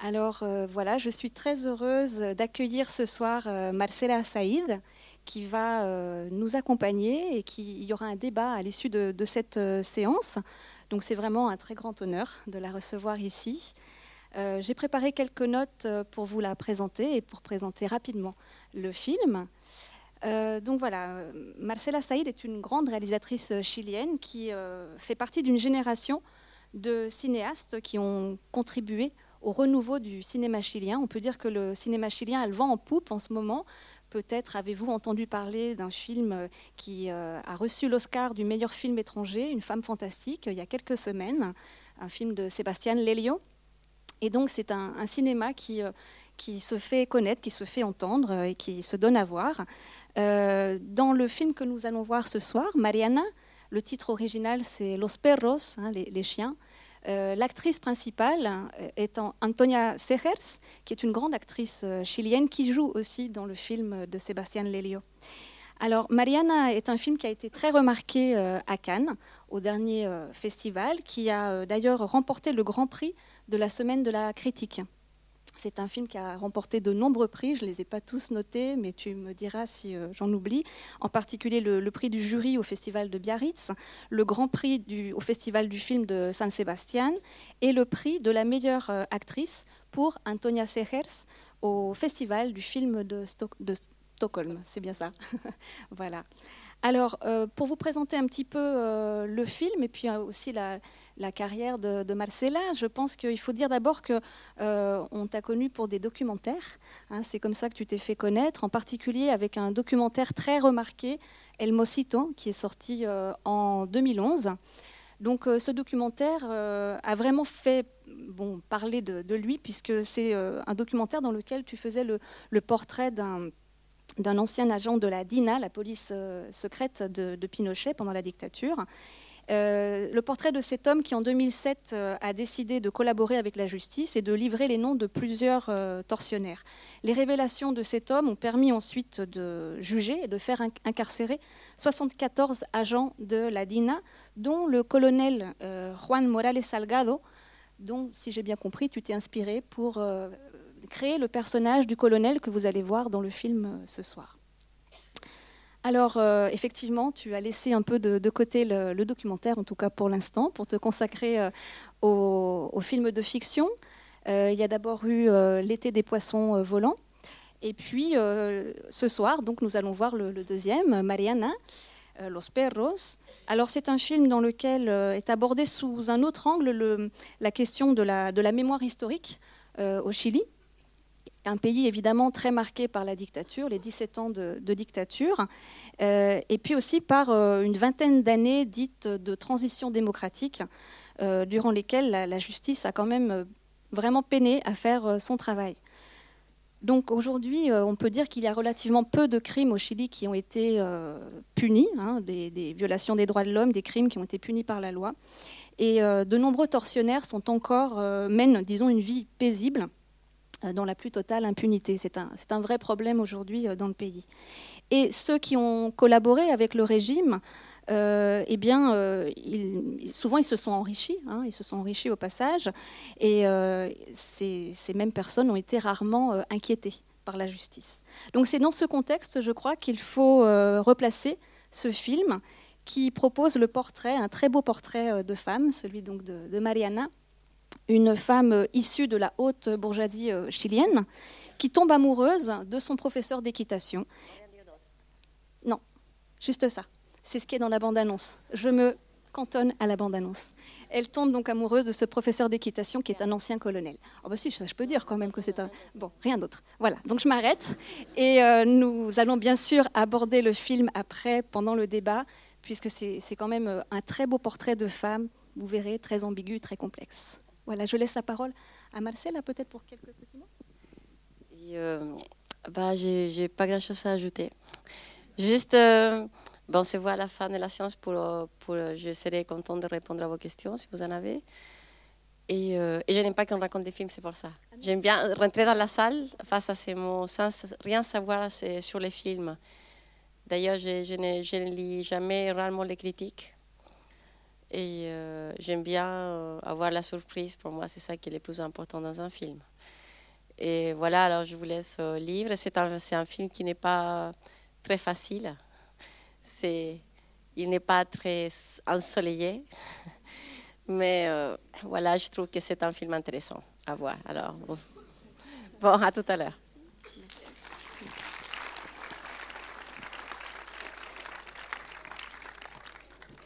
Alors euh, voilà, je suis très heureuse d'accueillir ce soir euh, Marcela Saïd qui va euh, nous accompagner et qui y aura un débat à l'issue de, cette séance. Donc c'est vraiment un très grand honneur de la recevoir ici. J'ai préparé quelques notes pour vous la présenter et pour présenter rapidement le film. donc voilà, Marcela Saïd est une grande réalisatrice chilienne qui fait partie d'une génération de cinéastes qui ont contribué au renouveau du cinéma chilien. On peut dire que le cinéma chilien a le vent en poupe en ce moment. Peut-être avez-vous entendu parler d'un film euh, qui euh, a reçu l'Oscar du meilleur film étranger, Une femme fantastique, il y a quelques semaines, un film de Sébastien Lelio. Et donc c'est un, cinéma qui, euh, qui se fait connaître, qui se fait entendre et qui se donne à voir. dans le film que nous allons voir ce soir, Mariana, le titre original c'est Los Perros, hein, les chiens. Euh, l'actrice principale étant Antonia Segers, qui est une grande actrice euh, chilienne qui joue aussi dans le film de Sébastien Lelio. Alors, Mariana est un film qui a été très remarqué euh, à Cannes, au dernier festival, qui a d'ailleurs remporté le grand prix de la semaine de la critique. C'est un film qui a remporté de nombreux prix, je ne les ai pas tous notés, mais tu me diras si euh, j'en oublie. En particulier le, prix du jury au Festival de Biarritz, le grand prix au Festival du film de San Sebastian et le prix de la meilleure euh, actrice pour Antonia Segers au Festival du film de, de Stockholm. C'est bien ça. voilà. Alors, euh, pour vous présenter un petit peu euh, le film et puis euh, aussi la, carrière de, Marcela, je pense qu'il faut dire d'abord que on t'a connu pour des documentaires. Hein, c'est comme ça que tu t'es fait connaître, en particulier avec un documentaire très remarqué, El Mosito, qui est sorti en 2011. Donc, ce documentaire a vraiment fait bon, parler de, lui, puisque c'est un documentaire dans lequel tu faisais le portrait d'un d'un ancien agent de la DINA, la police euh, secrète de, Pinochet pendant la dictature. Euh, le portrait de cet homme qui en 2007 euh, a décidé de collaborer avec la justice et de livrer les noms de plusieurs tortionnaires. Les révélations de cet homme ont permis ensuite de juger et de faire incarcérer 74 agents de la DINA, dont le colonel Juan Morales Salgado, dont, si j'ai bien compris, tu t'es inspiré pour créer le personnage du colonel que vous allez voir dans le film euh, ce soir. Alors, euh, effectivement, tu as laissé un peu de, côté le, documentaire, en tout cas pour l'instant, pour te consacrer euh, au, film de fiction. il y a d'abord eu L'été des poissons volants. Et puis, ce soir, donc, nous allons voir le, deuxième, Mariana, Los Perros. Alors, c'est un film dans lequel est abordé sous un autre angle la question de la mémoire historique au Chili un pays évidemment très marqué par la dictature, les 17 ans de, dictature, euh, et puis aussi par euh, une vingtaine d'années dites de transition démocratique, euh, durant lesquelles la, justice a quand même vraiment peiné à faire son travail. Donc aujourd'hui, on peut dire qu'il y a relativement peu de crimes au Chili qui ont été punis, hein, des, violations des droits de l'homme, des crimes qui ont été punis par la loi. Et de nombreux tortionnaires sont encore, mènent, disons, une vie paisible dans la plus totale impunité. C'est un, un, vrai problème aujourd'hui euh, dans le pays. Et ceux qui ont collaboré avec le régime, euh, eh bien, souvent ils se sont enrichis, hein, ils se sont enrichis au passage, et ces, ces, mêmes personnes ont été rarement inquiétées par la justice. Donc c'est dans ce contexte, je crois, qu'il faut replacer ce film qui propose le portrait, un très beau portrait de femme, celui donc de Mariana, une femme issue de la haute bourgeoisie euh, chilienne qui tombe amoureuse de son professeur d'équitation. Non, juste ça. C'est ce qui est dans la bande-annonce. Je me cantonne à la bande-annonce. Elle tombe donc amoureuse de ce professeur d'équitation qui est un ancien colonel. Oh bah si, ça je peux dire quand même que c'est un... Bon, rien d'autre. Voilà, donc je m'arrête. Et euh, nous allons bien sûr aborder le film après, pendant le débat, puisque c'est quand même euh, un très beau portrait de femme, vous verrez, très ambigu, très complexe. Voilà, je laisse la parole à Marcela peut-être pour quelques petits mots. Euh, bah, j'ai pas grand-chose à ajouter. Juste, euh, bon, on se voit à la fin de la séance pour, pour, je serai contente de répondre à vos questions si vous en avez. Et, euh, et je n'aime pas qu'on raconte des films, c'est pour ça. J'aime bien rentrer dans la salle face à ces mots sans rien savoir sur les films. D'ailleurs, je, je, ne, je ne lis jamais rarement les critiques Et euh, j'aime bien euh, avoir la surprise. Pour moi, c'est ça qui est le plus important dans un film. Et voilà, alors je vous laisse euh, livre. C'est un, un film qui n'est pas très facile. C'est, il n'est pas très ensoleillé. Mais voilà, je trouve que c'est un film intéressant à voir. Alors, bon, à tout à l'heure.